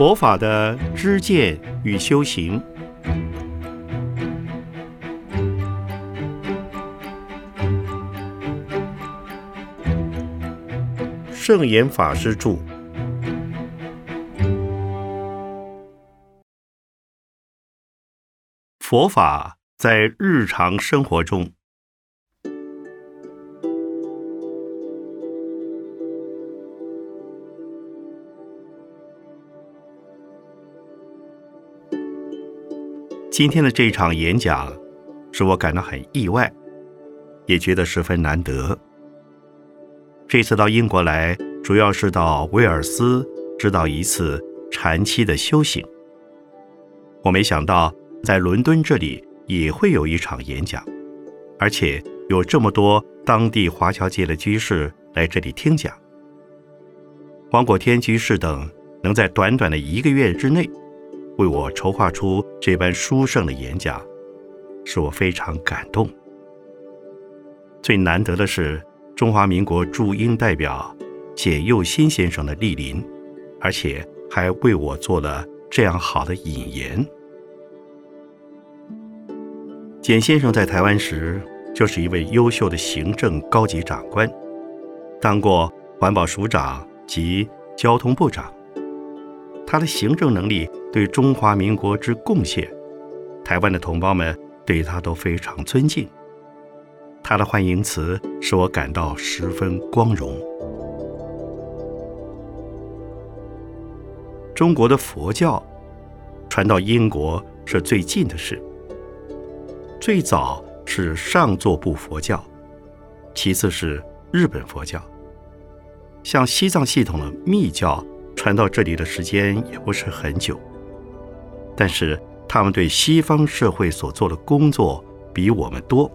佛法的知见与修行，圣严法师著。佛法在日常生活中。今天的这一场演讲，使我感到很意外，也觉得十分难得。这次到英国来，主要是到威尔斯指导一次禅期的修行。我没想到，在伦敦这里也会有一场演讲，而且有这么多当地华侨界的居士来这里听讲。黄果天居士等能在短短的一个月之内。为我筹划出这般殊胜的演讲，使我非常感动。最难得的是中华民国驻英代表简佑新先生的莅临，而且还为我做了这样好的引言。简先生在台湾时就是一位优秀的行政高级长官，当过环保署长及交通部长。他的行政能力对中华民国之贡献，台湾的同胞们对他都非常尊敬。他的欢迎词使我感到十分光荣。中国的佛教传到英国是最近的事，最早是上座部佛教，其次是日本佛教，像西藏系统的密教。传到这里的时间也不是很久，但是他们对西方社会所做的工作比我们多。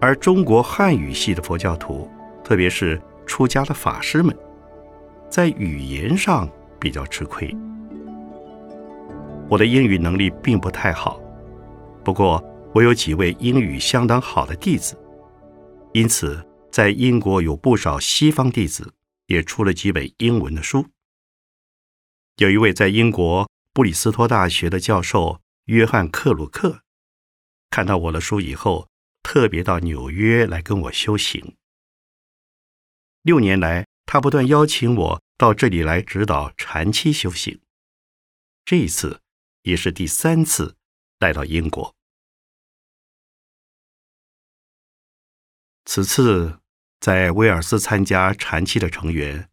而中国汉语系的佛教徒，特别是出家的法师们，在语言上比较吃亏。我的英语能力并不太好，不过我有几位英语相当好的弟子，因此在英国有不少西方弟子。也出了几本英文的书。有一位在英国布里斯托大学的教授约翰克鲁克，看到我的书以后，特别到纽约来跟我修行。六年来，他不断邀请我到这里来指导禅期修行。这一次也是第三次来到英国。此次。在威尔斯参加禅期的成员，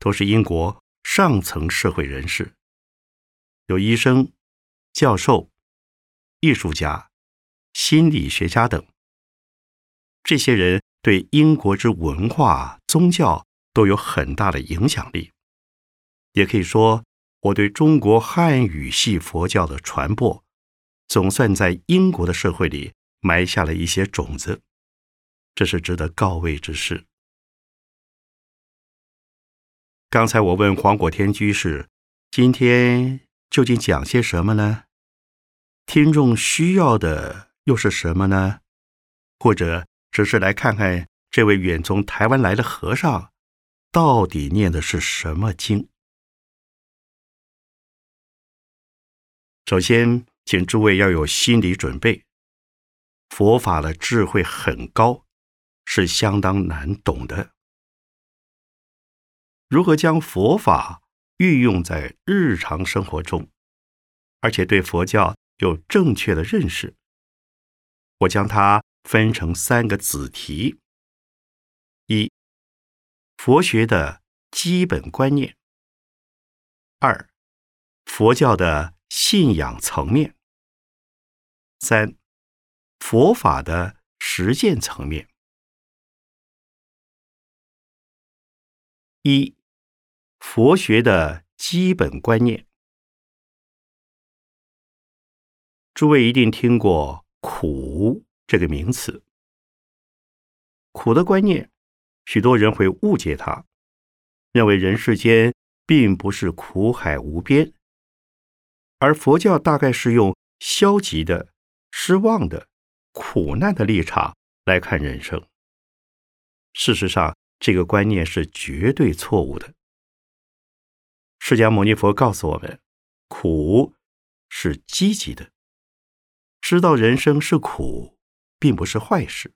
都是英国上层社会人士，有医生、教授、艺术家、心理学家等。这些人对英国之文化、宗教都有很大的影响力。也可以说，我对中国汉语系佛教的传播，总算在英国的社会里埋下了一些种子。这是值得告慰之事。刚才我问黄果天居士：“今天究竟讲些什么呢？听众需要的又是什么呢？或者只是来看看这位远从台湾来的和尚到底念的是什么经？”首先，请诸位要有心理准备，佛法的智慧很高。是相当难懂的。如何将佛法运用在日常生活中，而且对佛教有正确的认识？我将它分成三个子题：一、佛学的基本观念；二、佛教的信仰层面；三、佛法的实践层面。一、佛学的基本观念。诸位一定听过“苦”这个名词。苦的观念，许多人会误解它，认为人世间并不是苦海无边，而佛教大概是用消极的、失望的、苦难的立场来看人生。事实上，这个观念是绝对错误的。释迦牟尼佛告诉我们，苦是积极的。知道人生是苦，并不是坏事。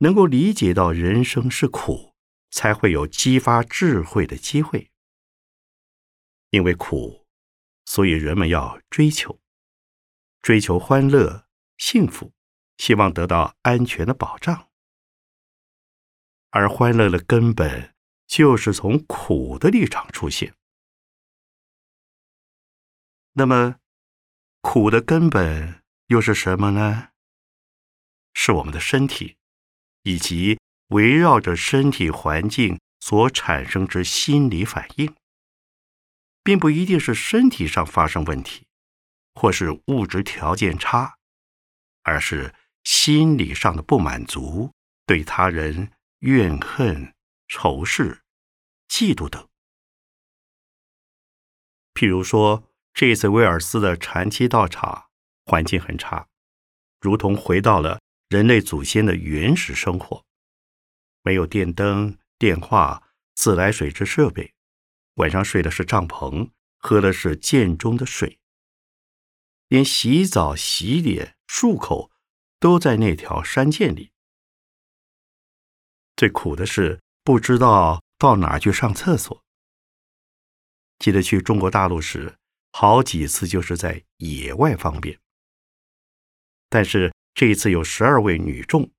能够理解到人生是苦，才会有激发智慧的机会。因为苦，所以人们要追求，追求欢乐、幸福，希望得到安全的保障。而欢乐的根本，就是从苦的立场出现。那么，苦的根本又是什么呢？是我们的身体，以及围绕着身体环境所产生之心理反应，并不一定是身体上发生问题，或是物质条件差，而是心理上的不满足，对他人。怨恨、仇视、嫉妒等。譬如说，这次威尔斯的禅期道场环境很差，如同回到了人类祖先的原始生活，没有电灯、电话、自来水之设备，晚上睡的是帐篷，喝的是涧中的水，连洗澡、洗脸、漱口都在那条山涧里。最苦的是不知道到哪去上厕所。记得去中国大陆时，好几次就是在野外方便。但是这一次有十二位女众，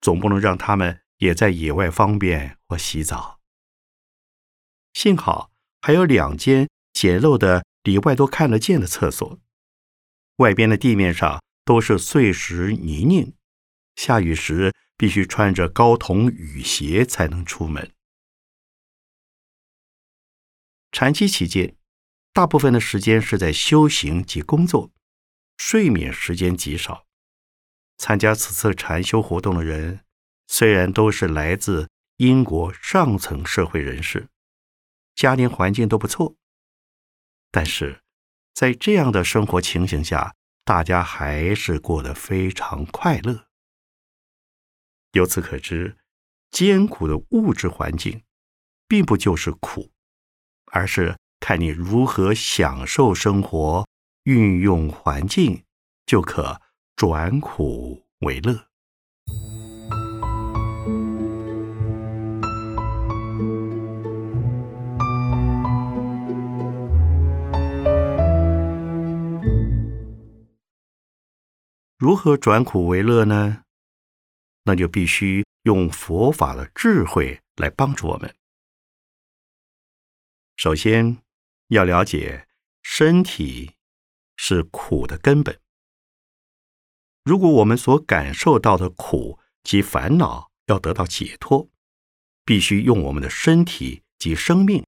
总不能让他们也在野外方便或洗澡。幸好还有两间简陋的、里外都看得见的厕所，外边的地面上都是碎石泥泞，下雨时。必须穿着高筒雨鞋才能出门。禅期期间，大部分的时间是在修行及工作，睡眠时间极少。参加此次禅修活动的人，虽然都是来自英国上层社会人士，家庭环境都不错，但是在这样的生活情形下，大家还是过得非常快乐。由此可知，艰苦的物质环境，并不就是苦，而是看你如何享受生活，运用环境，就可转苦为乐。如何转苦为乐呢？那就必须用佛法的智慧来帮助我们。首先要了解身体是苦的根本。如果我们所感受到的苦及烦恼要得到解脱，必须用我们的身体及生命，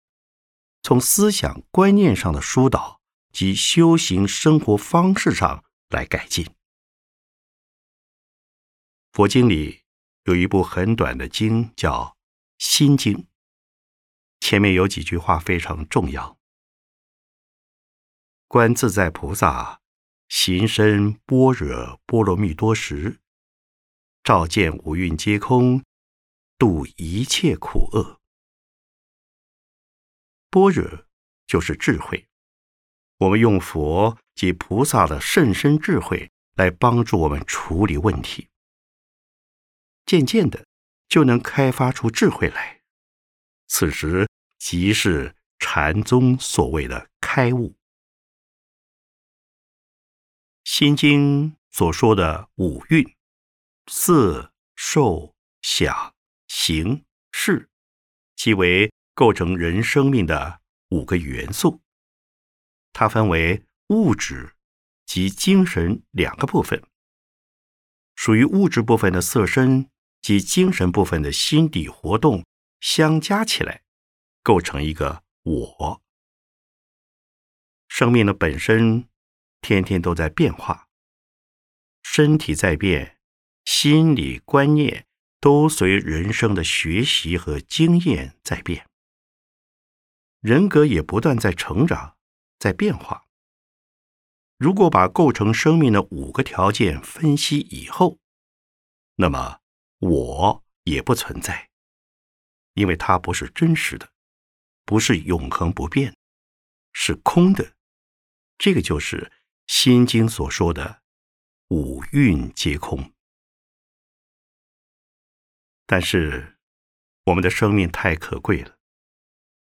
从思想观念上的疏导及修行生活方式上来改进。佛经里有一部很短的经，叫《心经》。前面有几句话非常重要：“观自在菩萨行深般若波罗蜜多时，照见五蕴皆空，度一切苦厄。”般若就是智慧，我们用佛及菩萨的甚深智慧来帮助我们处理问题。渐渐的，就能开发出智慧来。此时即是禅宗所谓的开悟。《心经》所说的五蕴，色、受、想、行、识，即为构成人生命的五个元素。它分为物质及精神两个部分。属于物质部分的色身。及精神部分的心底活动相加起来，构成一个我。生命的本身天天都在变化，身体在变，心理观念都随人生的学习和经验在变，人格也不断在成长，在变化。如果把构成生命的五个条件分析以后，那么。我也不存在，因为它不是真实的，不是永恒不变，是空的。这个就是《心经》所说的“五蕴皆空”。但是，我们的生命太可贵了，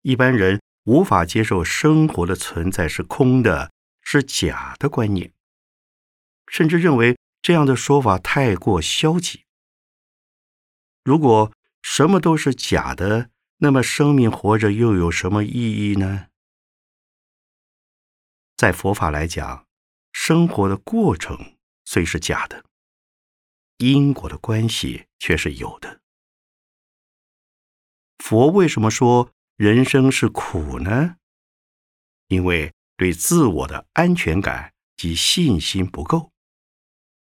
一般人无法接受生活的存在是空的、是假的观念，甚至认为这样的说法太过消极。如果什么都是假的，那么生命活着又有什么意义呢？在佛法来讲，生活的过程虽是假的，因果的关系却是有的。佛为什么说人生是苦呢？因为对自我的安全感及信心不够，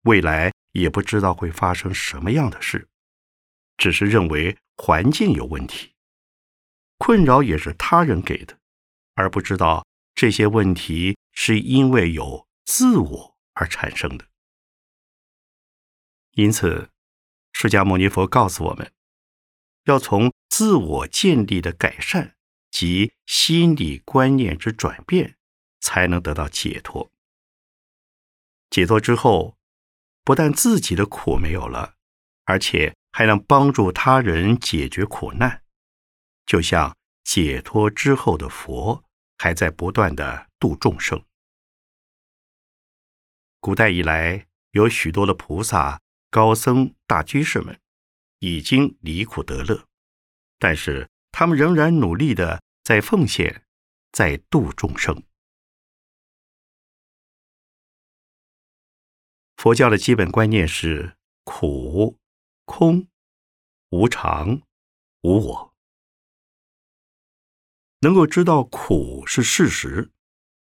未来也不知道会发生什么样的事，只是认为环境有问题。困扰也是他人给的，而不知道这些问题是因为有自我而产生的。因此，释迦牟尼佛告诉我们，要从自我建立的改善及心理观念之转变，才能得到解脱。解脱之后，不但自己的苦没有了，而且还能帮助他人解决苦难。就像解脱之后的佛，还在不断的度众生。古代以来，有许多的菩萨、高僧、大居士们，已经离苦得乐，但是他们仍然努力的在奉献，在度众生。佛教的基本观念是苦、空、无常、无我。能够知道苦是事实，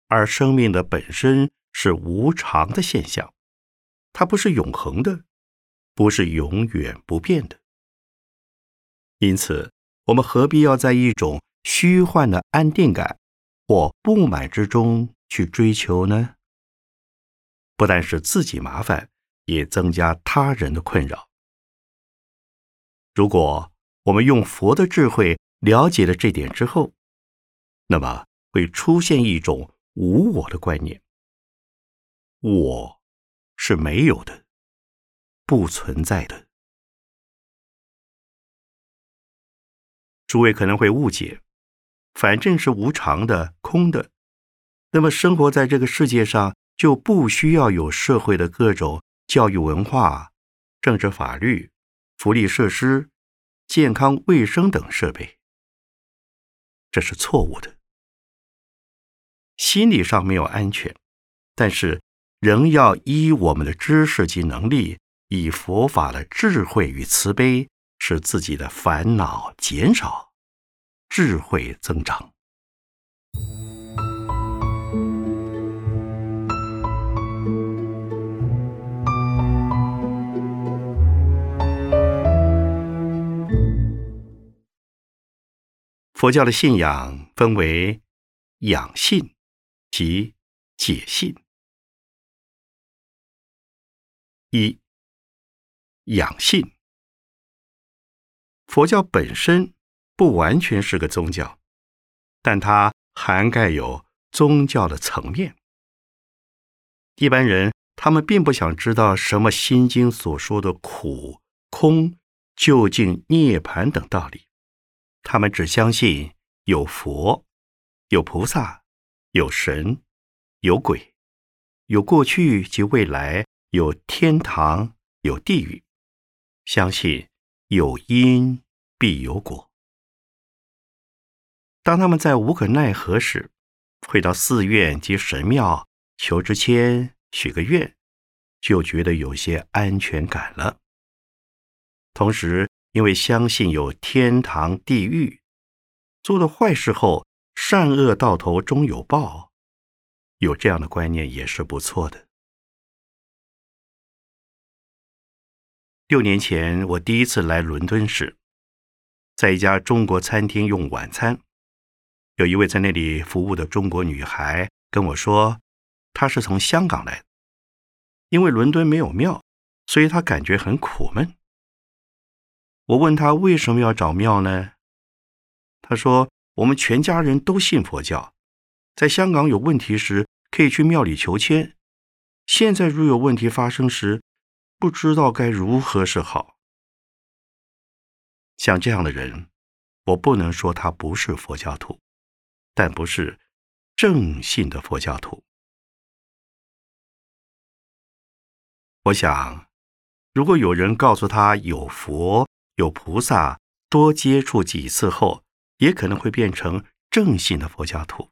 而生命的本身是无常的现象，它不是永恒的，不是永远不变的。因此，我们何必要在一种虚幻的安定感或不满之中去追求呢？不但是自己麻烦，也增加他人的困扰。如果我们用佛的智慧了解了这点之后，那么会出现一种无我的观念，我是没有的，不存在的。诸位可能会误解，反正是无常的、空的，那么生活在这个世界上就不需要有社会的各种教育、文化、政治、法律、福利设施、健康、卫生等设备，这是错误的。心理上没有安全，但是仍要依我们的知识及能力，以佛法的智慧与慈悲，使自己的烦恼减少，智慧增长。佛教的信仰分为养信。即解信。一养信。佛教本身不完全是个宗教，但它涵盖有宗教的层面。一般人他们并不想知道什么《心经》所说的苦、空、究竟、涅盘等道理，他们只相信有佛、有菩萨。有神，有鬼，有过去及未来，有天堂，有地狱。相信有因必有果。当他们在无可奈何时，会到寺院及神庙求支签、许个愿，就觉得有些安全感了。同时，因为相信有天堂、地狱，做了坏事后。善恶到头终有报，有这样的观念也是不错的。六年前我第一次来伦敦时，在一家中国餐厅用晚餐，有一位在那里服务的中国女孩跟我说，她是从香港来的，因为伦敦没有庙，所以她感觉很苦闷。我问她为什么要找庙呢？她说。我们全家人都信佛教，在香港有问题时可以去庙里求签。现在如有问题发生时，不知道该如何是好。像这样的人，我不能说他不是佛教徒，但不是正信的佛教徒。我想，如果有人告诉他有佛有菩萨，多接触几次后。也可能会变成正信的佛教徒，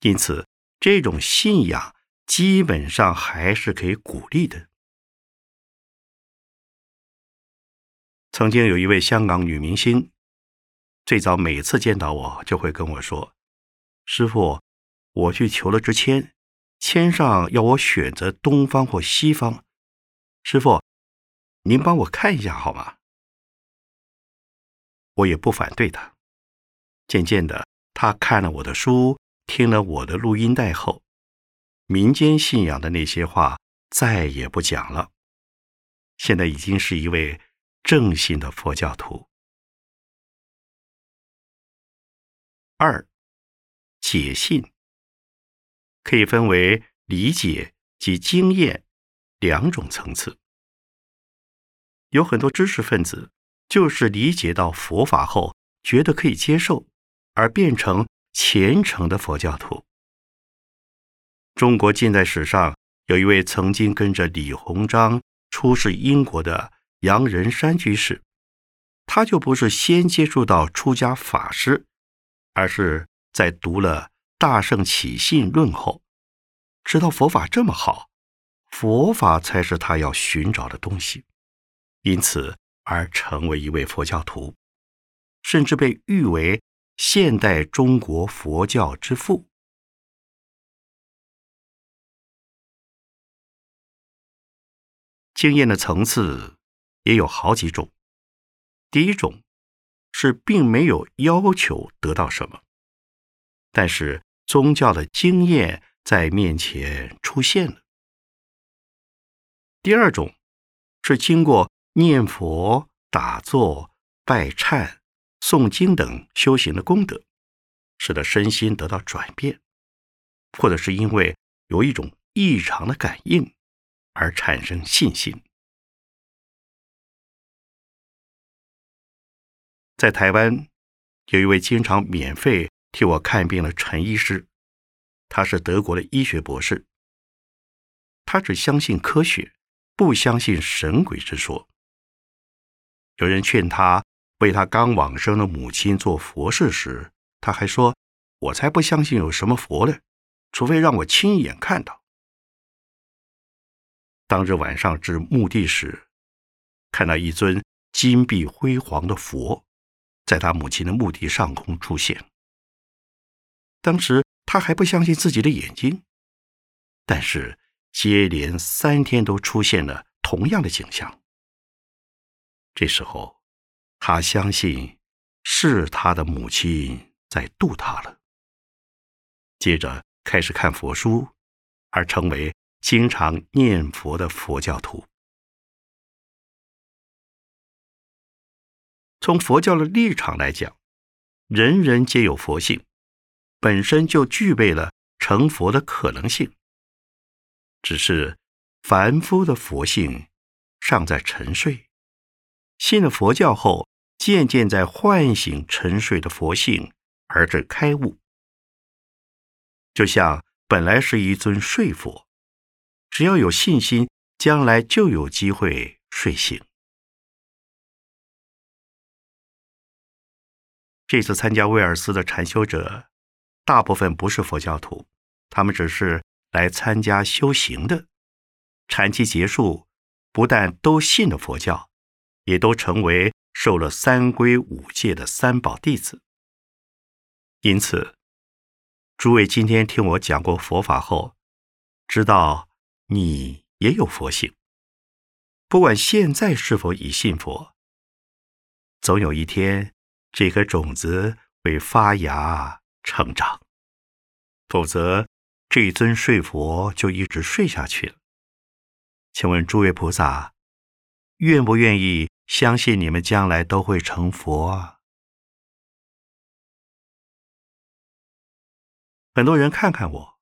因此这种信仰基本上还是可以鼓励的。曾经有一位香港女明星，最早每次见到我就会跟我说：“师傅，我去求了支签，签上要我选择东方或西方，师傅，您帮我看一下好吗？”我也不反对他。渐渐的，他看了我的书，听了我的录音带后，民间信仰的那些话再也不讲了。现在已经是一位正信的佛教徒。二，解信可以分为理解及经验两种层次。有很多知识分子就是理解到佛法后，觉得可以接受。而变成虔诚的佛教徒。中国近代史上有一位曾经跟着李鸿章出使英国的杨仁山居士，他就不是先接触到出家法师，而是在读了《大圣起信论》后，知道佛法这么好，佛法才是他要寻找的东西，因此而成为一位佛教徒，甚至被誉为。现代中国佛教之父，经验的层次也有好几种。第一种是并没有要求得到什么，但是宗教的经验在面前出现了。第二种是经过念佛、打坐、拜忏。诵经等修行的功德，使得身心得到转变，或者是因为有一种异常的感应而产生信心。在台湾，有一位经常免费替我看病的陈医师，他是德国的医学博士，他只相信科学，不相信神鬼之说。有人劝他。为他刚往生的母亲做佛事时，他还说：“我才不相信有什么佛呢，除非让我亲眼看到。”当日晚上至墓地时，看到一尊金碧辉煌的佛，在他母亲的墓地上空出现。当时他还不相信自己的眼睛，但是接连三天都出现了同样的景象。这时候。他相信是他的母亲在渡他了。接着开始看佛书，而成为经常念佛的佛教徒。从佛教的立场来讲，人人皆有佛性，本身就具备了成佛的可能性。只是凡夫的佛性尚在沉睡，信了佛教后。渐渐在唤醒沉睡的佛性，而至开悟。就像本来是一尊睡佛，只要有信心，将来就有机会睡醒。这次参加威尔斯的禅修者，大部分不是佛教徒，他们只是来参加修行的。禅期结束，不但都信了佛教，也都成为。受了三规五戒的三宝弟子，因此，诸位今天听我讲过佛法后，知道你也有佛性。不管现在是否已信佛，总有一天这颗种子会发芽成长，否则这尊睡佛就一直睡下去了。请问诸位菩萨，愿不愿意？相信你们将来都会成佛啊。很多人看看我，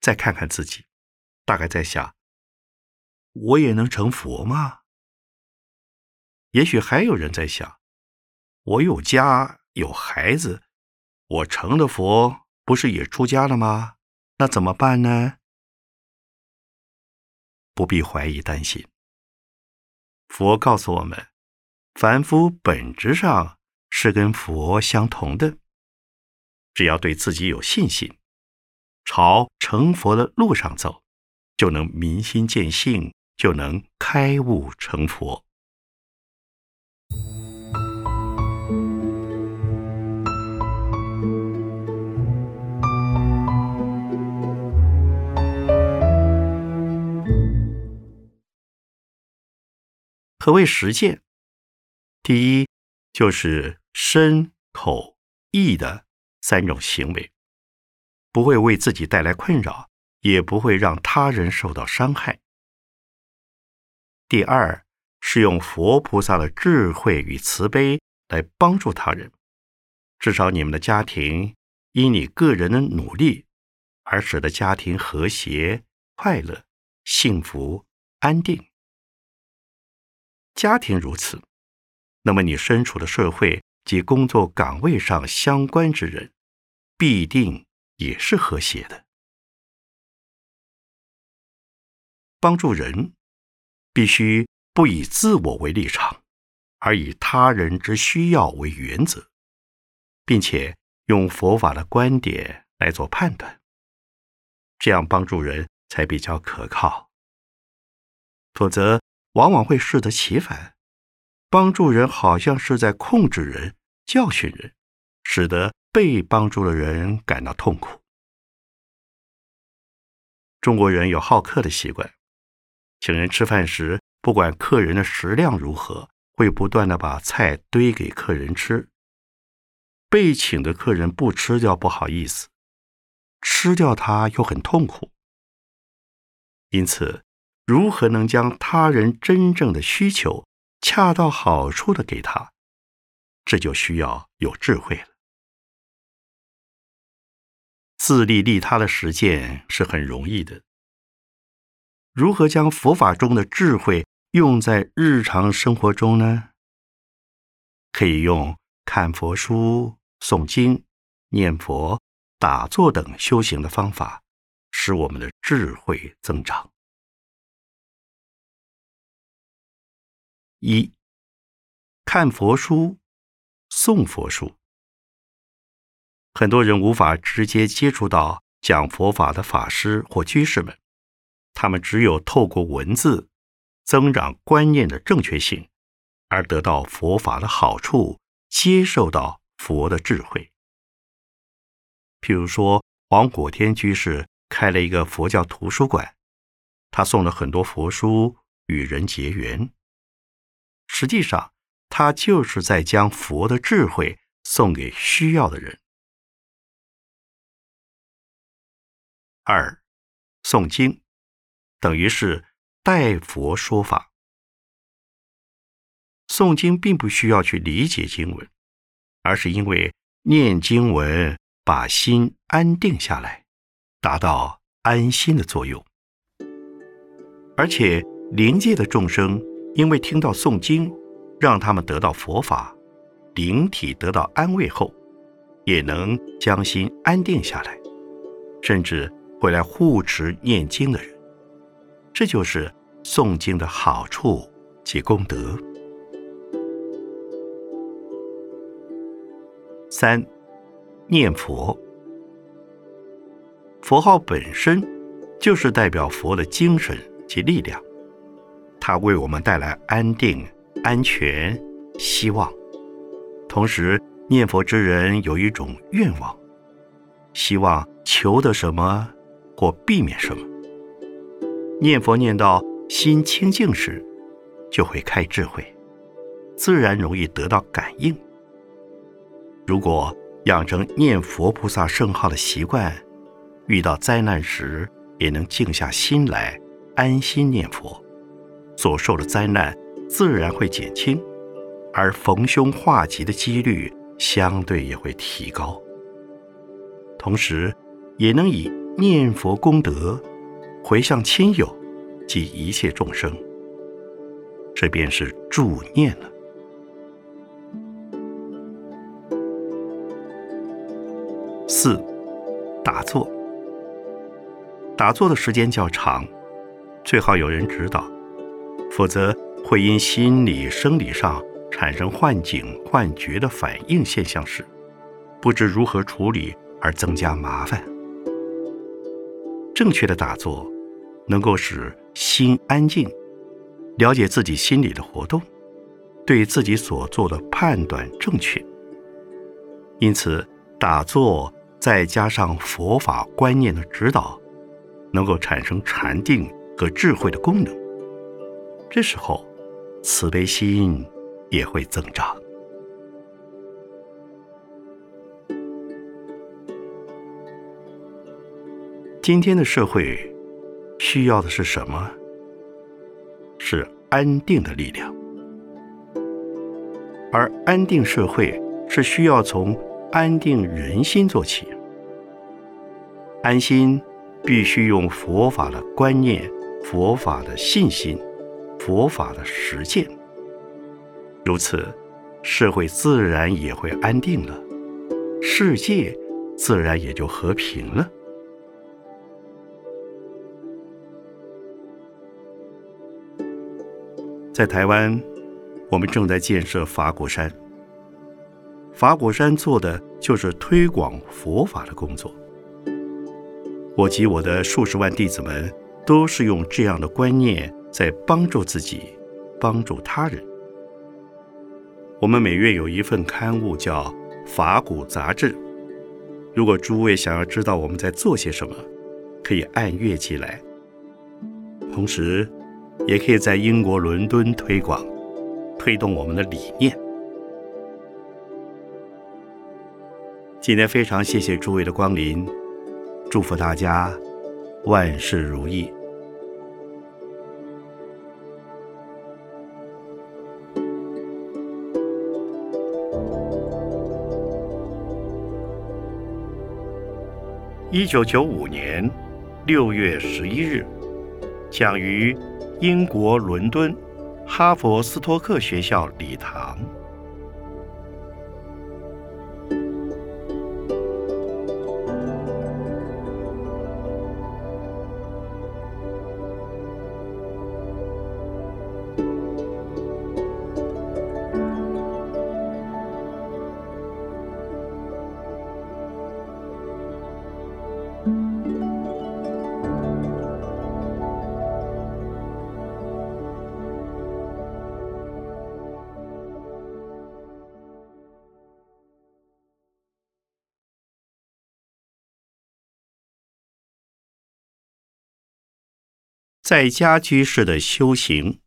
再看看自己，大概在想：我也能成佛吗？也许还有人在想：我有家有孩子，我成了佛，不是也出家了吗？那怎么办呢？不必怀疑担心。佛告诉我们，凡夫本质上是跟佛相同的。只要对自己有信心，朝成佛的路上走，就能明心见性，就能开悟成佛。何谓实践？第一，就是身、口、意的。三种行为不会为自己带来困扰，也不会让他人受到伤害。第二是用佛菩萨的智慧与慈悲来帮助他人，至少你们的家庭因你个人的努力而使得家庭和谐、快乐、幸福、安定。家庭如此，那么你身处的社会及工作岗位上相关之人。必定也是和谐的。帮助人，必须不以自我为立场，而以他人之需要为原则，并且用佛法的观点来做判断，这样帮助人才比较可靠。否则，往往会适得其反，帮助人好像是在控制人、教训人，使得。被帮助的人感到痛苦。中国人有好客的习惯，请人吃饭时，不管客人的食量如何，会不断的把菜堆给客人吃。被请的客人不吃掉不好意思，吃掉它又很痛苦。因此，如何能将他人真正的需求恰到好处的给他，这就需要有智慧了。自利利他的实践是很容易的。如何将佛法中的智慧用在日常生活中呢？可以用看佛书、诵经、念佛、打坐等修行的方法，使我们的智慧增长。一看佛书、诵佛书。很多人无法直接接触到讲佛法的法师或居士们，他们只有透过文字增长观念的正确性，而得到佛法的好处，接受到佛的智慧。譬如说，黄果天居士开了一个佛教图书馆，他送了很多佛书与人结缘。实际上，他就是在将佛的智慧送给需要的人。二，诵经等于是代佛说法。诵经并不需要去理解经文，而是因为念经文把心安定下来，达到安心的作用。而且灵界的众生因为听到诵经，让他们得到佛法，灵体得到安慰后，也能将心安定下来，甚至。会来护持念经的人，这就是诵经的好处及功德。三，念佛，佛号本身就是代表佛的精神及力量，它为我们带来安定、安全、希望。同时，念佛之人有一种愿望，希望求得什么。或避免什么？念佛念到心清净时，就会开智慧，自然容易得到感应。如果养成念佛菩萨圣号的习惯，遇到灾难时也能静下心来，安心念佛，所受的灾难自然会减轻，而逢凶化吉的几率相对也会提高。同时，也能以念佛功德回向亲友及一切众生。这便是助念了。四，打坐。打坐的时间较长，最好有人指导，否则会因心理、生理上产生幻境、幻觉的反应现象时，不知如何处理而增加麻烦。正确的打坐，能够使心安静。了解自己心里的活动，对自己所做的判断正确。因此，打坐再加上佛法观念的指导，能够产生禅定和智慧的功能。这时候，慈悲心也会增长。今天的社会需要的是什么？是安定的力量，而安定社会是需要从安定人心做起。安心必须用佛法的观念、佛法的信心、佛法的实践，如此，社会自然也会安定了，世界自然也就和平了。在台湾，我们正在建设法鼓山。法鼓山做的就是推广佛法的工作。我及我的数十万弟子们，都是用这样的观念在帮助自己，帮助他人。我们每月有一份刊物叫《法鼓杂志》。如果诸位想要知道我们在做些什么，可以按月寄来。同时，也可以在英国伦敦推广，推动我们的理念。今天非常谢谢诸位的光临，祝福大家万事如意。一九九五年六月十一日，讲于。英国伦敦哈佛斯托克学校礼堂。在家居士的修行。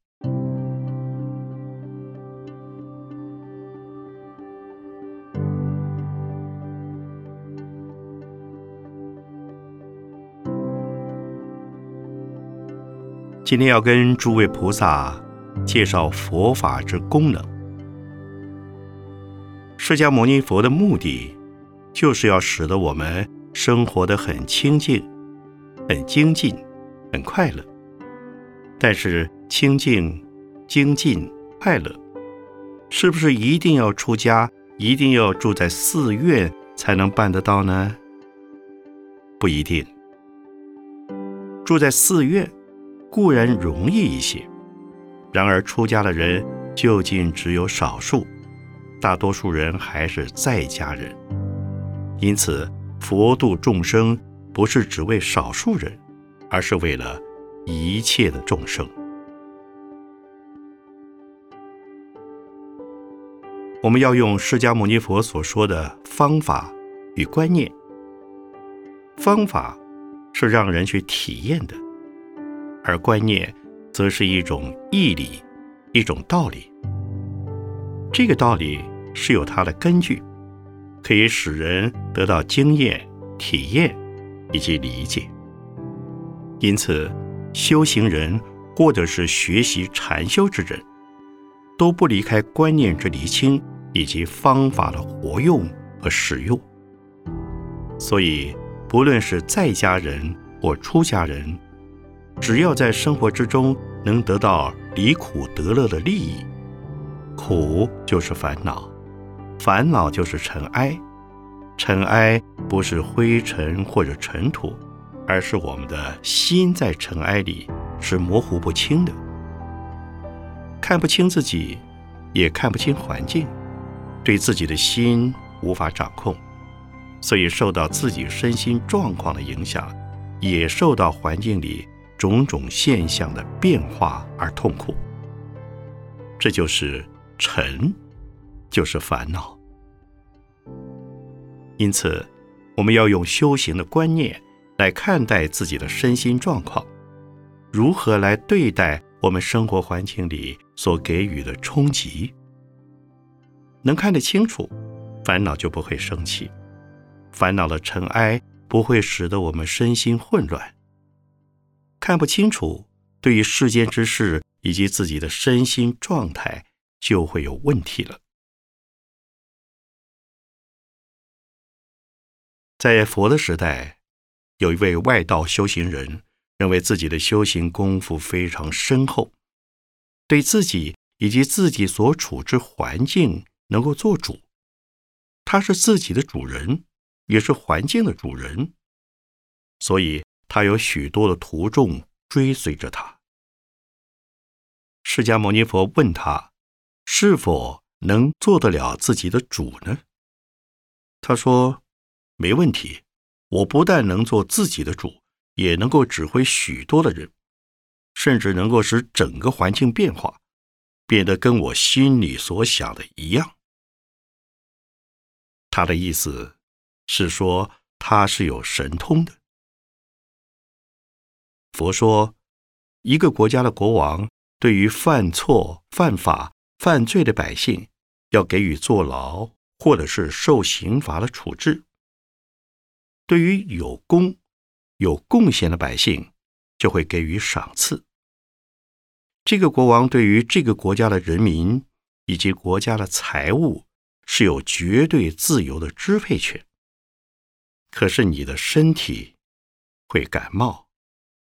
今天要跟诸位菩萨介绍佛法之功能。释迦牟尼佛的目的，就是要使得我们生活的很清净、很精进、很快乐。但是清净、精进、快乐，是不是一定要出家、一定要住在寺院才能办得到呢？不一定。住在寺院固然容易一些，然而出家的人究竟只有少数，大多数人还是在家人。因此，佛度众生不是只为少数人，而是为了。一切的众生，我们要用释迦牟尼佛所说的方法与观念。方法是让人去体验的，而观念则是一种义理，一种道理。这个道理是有它的根据，可以使人得到经验、体验以及理解。因此。修行人或者是学习禅修之人，都不离开观念之厘清以及方法的活用和使用。所以，不论是在家人或出家人，只要在生活之中能得到离苦得乐的利益，苦就是烦恼，烦恼就是尘埃，尘埃不是灰尘或者尘土，而是我们的心在尘埃里是模糊不清的，看不清自己，也看不清环境，对自己的心无法掌控。所以受到自己身心状况的影响，也受到环境里种种现象的变化而痛苦。这就是尘，就是烦恼。因此，我们要用修行的观念来看待自己的身心状况，如何来对待我们生活环境里所给予的冲击。能看得清楚，烦恼就不会生气。烦恼的尘埃不会使得我们身心混乱，看不清楚，对于世间之事以及自己的身心状态就会有问题了。在佛的时代，有一位外道修行人，认为自己的修行功夫非常深厚，对自己以及自己所处之环境能够做主，他是自己的主人。也是环境的主人，所以他有许多的徒众追随着他。释迦牟尼佛问他：“是否能做得了自己的主呢？”他说：“没问题，我不但能做自己的主，也能够指挥许多的人，甚至能够使整个环境变化，变得跟我心里所想的一样。”他的意思。是说他是有神通的。佛说，一个国家的国王对于犯错、犯法、犯罪的百姓，要给予坐牢或者是受刑罚的处置；对于有功、有贡献的百姓，就会给予赏赐。这个国王对于这个国家的人民以及国家的财物，是有绝对自由的支配权。可是你的身体会感冒，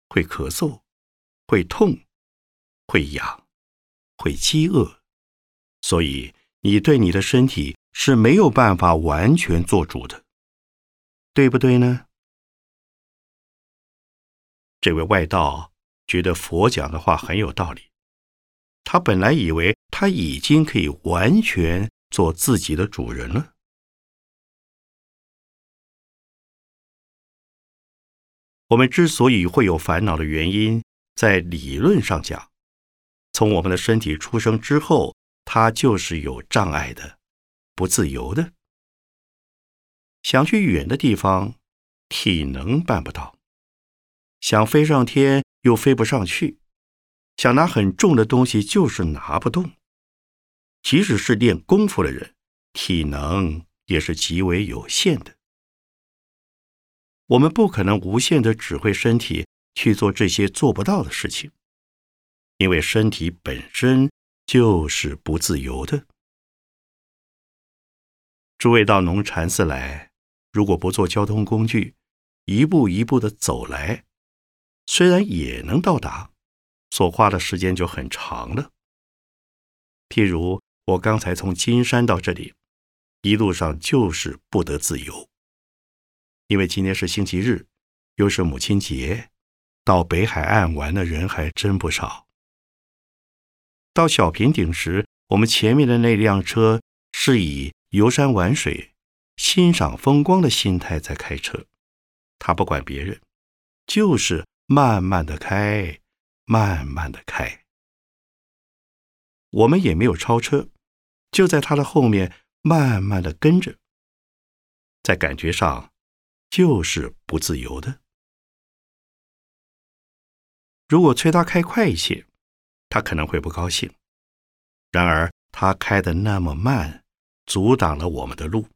会咳嗽，会痛，会痒，会饥饿，所以你对你的身体是没有办法完全做主的，对不对呢？这位外道觉得佛讲的话很有道理，他本来以为他已经可以完全做自己的主人了。我们之所以会有烦恼的原因，在理论上讲，从我们的身体出生之后，它就是有障碍的，不自由的。想去远的地方，体能办不到；想飞上天，又飞不上去；想拿很重的东西，就是拿不动。即使是练功夫的人，体能也是极为有限的。我们不可能无限的指挥身体去做这些做不到的事情，因为身体本身就是不自由的。诸位到农禅寺来，如果不坐交通工具，一步一步的走来，虽然也能到达，所花的时间就很长了。譬如我刚才从金山到这里，一路上就是不得自由。因为今天是星期日，又是母亲节，到北海岸玩的人还真不少。到小平顶时，我们前面的那辆车是以游山玩水、欣赏风光的心态在开车，他不管别人，就是慢慢的开，慢慢的开。我们也没有超车，就在他的后面慢慢的跟着，在感觉上。就是不自由的。如果催他开快一些，他可能会不高兴。然而他开的那么慢，阻挡了我们的路，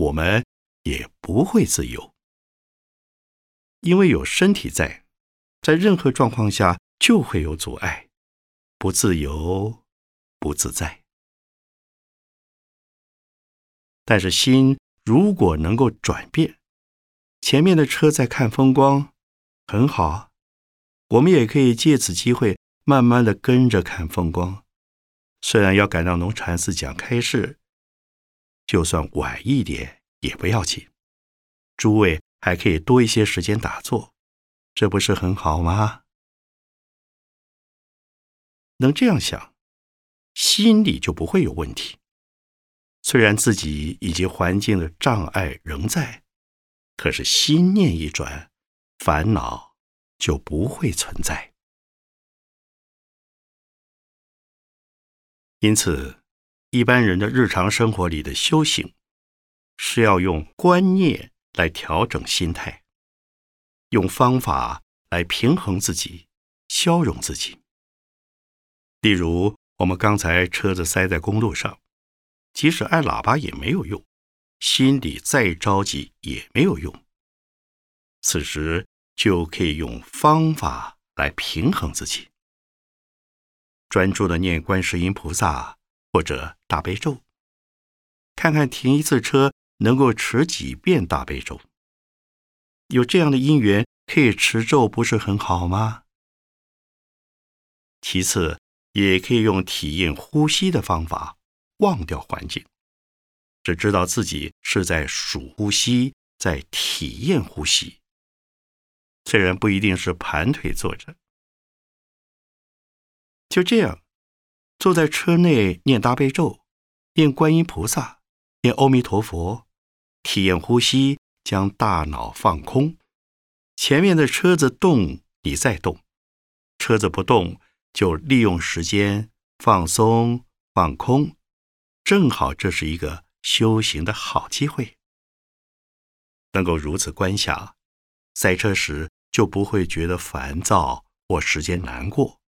我们也不会自由。因为有身体在，在任何状况下就会有阻碍，不自由，不自在。但是心如果能够转变，前面的车在看风光，很好。我们也可以借此机会，慢慢的跟着看风光。虽然要赶到农禅寺讲开示，就算晚一点也不要紧。诸位还可以多一些时间打坐，这不是很好吗？能这样想，心里就不会有问题。虽然自己以及环境的障碍仍在，可是心念一转，烦恼就不会存在。因此，一般人的日常生活里的修行，是要用观念来调整心态，用方法来平衡自己、消融自己。例如，我们刚才车子塞在公路上，即使按喇叭也没有用，心里再着急也没有用。此时就可以用方法来平衡自己。专注的念观世音菩萨或者大悲咒，看看停一次车能够持几遍大悲咒。有这样的因缘可以持咒，不是很好吗？其次，也可以用体验呼吸的方法，忘掉环境，只知道自己是在数呼吸，在体验呼吸。虽然不一定是盘腿坐着。就这样，坐在车内念大悲咒，念观音菩萨，念阿弥陀佛，体验呼吸，将大脑放空。前面的车子动，你再动；车子不动，就利用时间放松放空。正好这是一个修行的好机会。能够如此观想，塞车时就不会觉得烦躁或时间难过。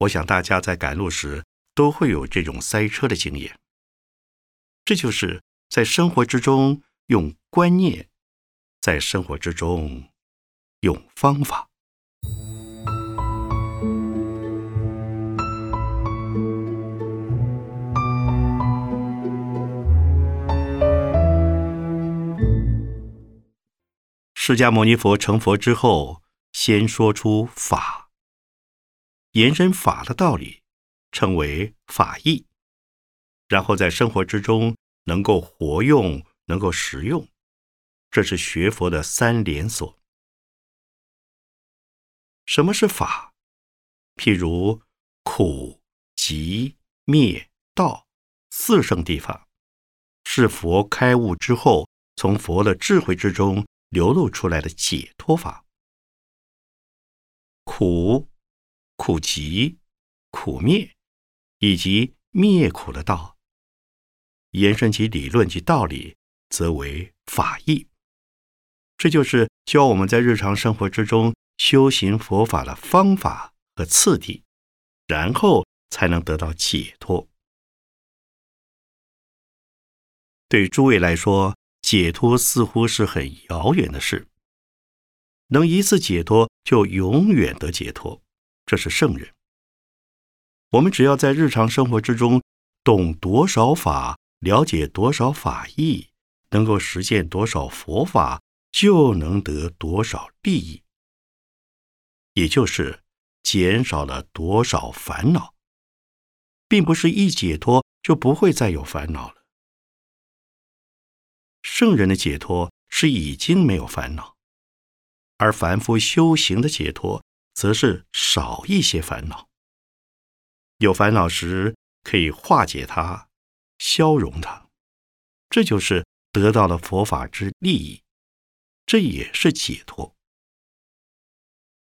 我想大家在赶路时都会有这种塞车的经验。这就是在生活之中用观念，在生活之中用方法。释迦牟尼佛成佛之后，先说出法。延伸法的道理，称为法义，然后在生活之中能够活用，能够实用，这是学佛的三连锁。什么是法？譬如苦、集、灭、道四圣地法，是佛开悟之后，从佛的智慧之中流露出来的解脱法。苦。苦集、苦灭，以及灭苦的道，延伸其理论及道理，则为法义。这就是教我们在日常生活之中修行佛法的方法和次第，然后才能得到解脱。对诸位来说，解脱似乎是很遥远的事，能一次解脱，就永远得解脱。这是圣人。我们只要在日常生活之中懂多少法，了解多少法义，能够实践多少佛法，就能得多少利益，也就是减少了多少烦恼，并不是一解脱就不会再有烦恼了。圣人的解脱是已经没有烦恼，而凡夫修行的解脱。则是少一些烦恼。有烦恼时，可以化解它，消融它，这就是得到了佛法之利益，这也是解脱。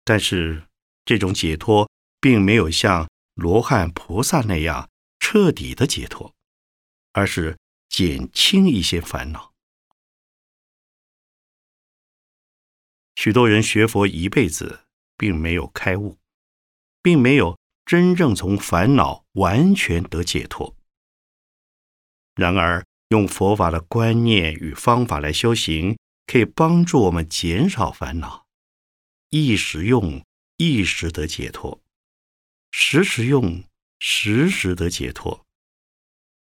但是，这种解脱并没有像罗汉菩萨那样彻底的解脱，而是减轻一些烦恼。许多人学佛一辈子。并没有开悟，并没有真正从烦恼完全得解脱。然而，用佛法的观念与方法来修行，可以帮助我们减少烦恼，一时用，一时得解脱；时时用，时时得解脱。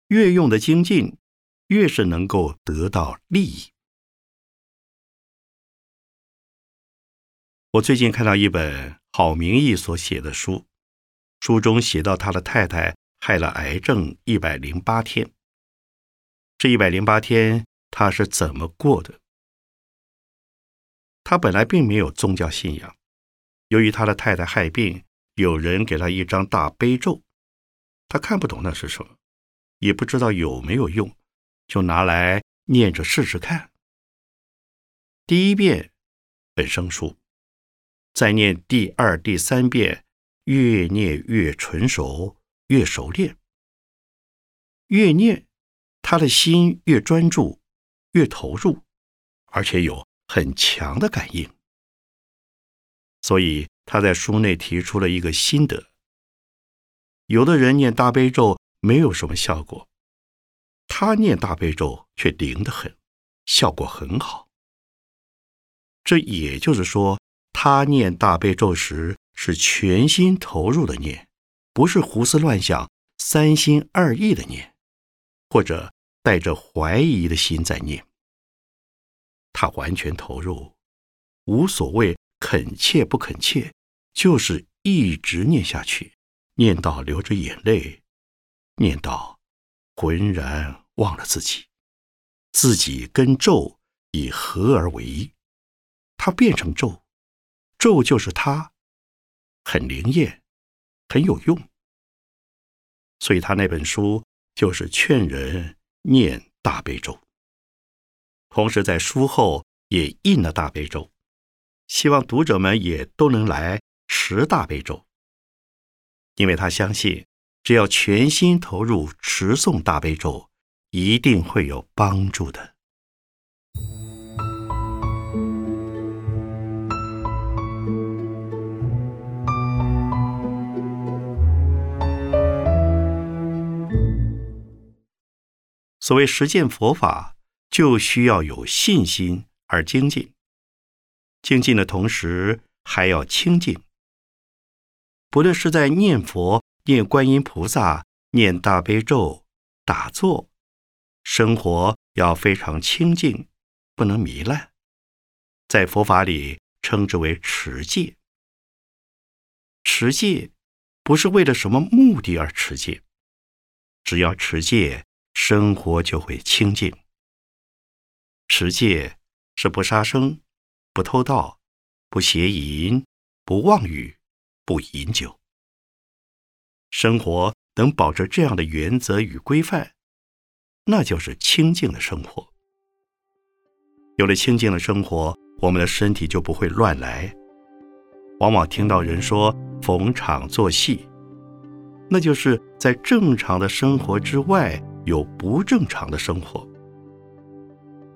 越用的精进，越是能够得到利益。我最近看到一本郝明义所写的书，书中写到他的太太害了癌症一百零八天。这一百零八天他是怎么过的？他本来并没有宗教信仰，由于他的太太害病，有人给他一张大悲咒，他看不懂那是什么，也不知道有没有用，就拿来念着试试看。第一遍很生疏。再念第二、第三遍，越念越纯熟，越熟练。越念，他的心越专注，越投入，而且有很强的感应。所以他在书内提出了一个心得：有的人念大悲咒没有什么效果，他念大悲咒却灵得很，效果很好。这也就是说。他念大悲咒时是全心投入的念，不是胡思乱想、三心二意的念，或者带着怀疑的心在念。他完全投入，无所谓恳切不恳切，就是一直念下去，念到流着眼泪，念到浑然忘了自己，自己跟咒已合而为一，他变成咒。咒就是他，很灵验，很有用，所以他那本书就是劝人念大悲咒，同时在书后也印了大悲咒，希望读者们也都能来持大悲咒，因为他相信，只要全心投入持诵大悲咒，一定会有帮助的。所谓实践佛法，就需要有信心而精进。精进的同时，还要清净。不论是在念佛、念观音菩萨、念大悲咒、打坐，生活要非常清净，不能糜烂。在佛法里称之为持戒。持戒不是为了什么目的而持戒，只要持戒。生活就会清净。持戒是不杀生、不偷盗、不邪淫、不妄语、不饮酒。生活能保持这样的原则与规范，那就是清净的生活。有了清净的生活，我们的身体就不会乱来。往往听到人说逢场作戏，那就是在正常的生活之外。有不正常的生活，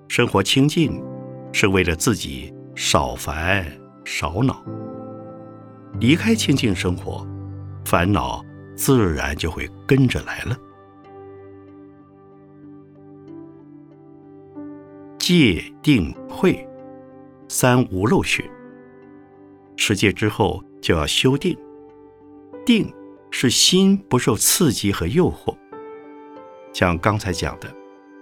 生活清净是为了自己少烦少恼。离开清净生活，烦恼自然就会跟着来了。戒定慧三无漏学，持戒之后就要修定。定是心不受刺激和诱惑。像刚才讲的，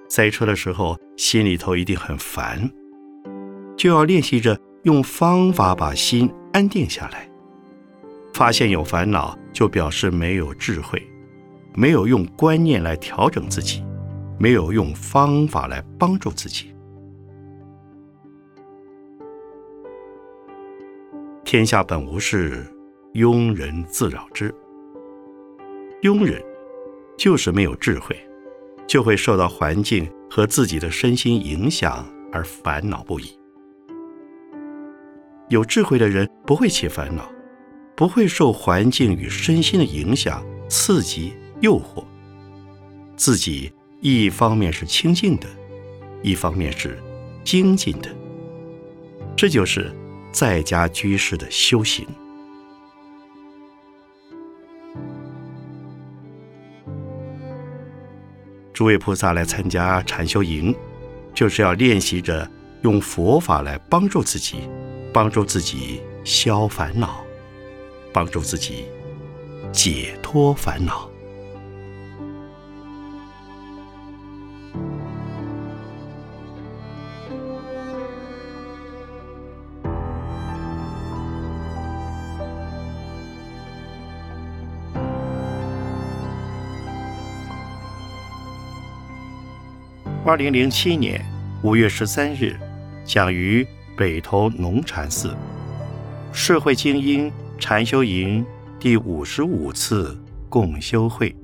塞车的时候心里头一定很烦，就要练习着用方法把心安定下来。发现有烦恼，就表示没有智慧，没有用观念来调整自己，没有用方法来帮助自己。天下本无事，庸人自扰之。庸人就是没有智慧。就会受到环境和自己的身心影响而烦恼不已。有智慧的人不会起烦恼，不会受环境与身心的影响、刺激、诱惑。自己一方面是清净的，一方面是精进的。这就是在家居士的修行。诸位菩萨来参加禅修营，就是要练习着用佛法来帮助自己，帮助自己消烦恼，帮助自己解脱烦恼。二零零七年五月十三日，讲于北投农禅寺社会精英禅修营第五十五次共修会。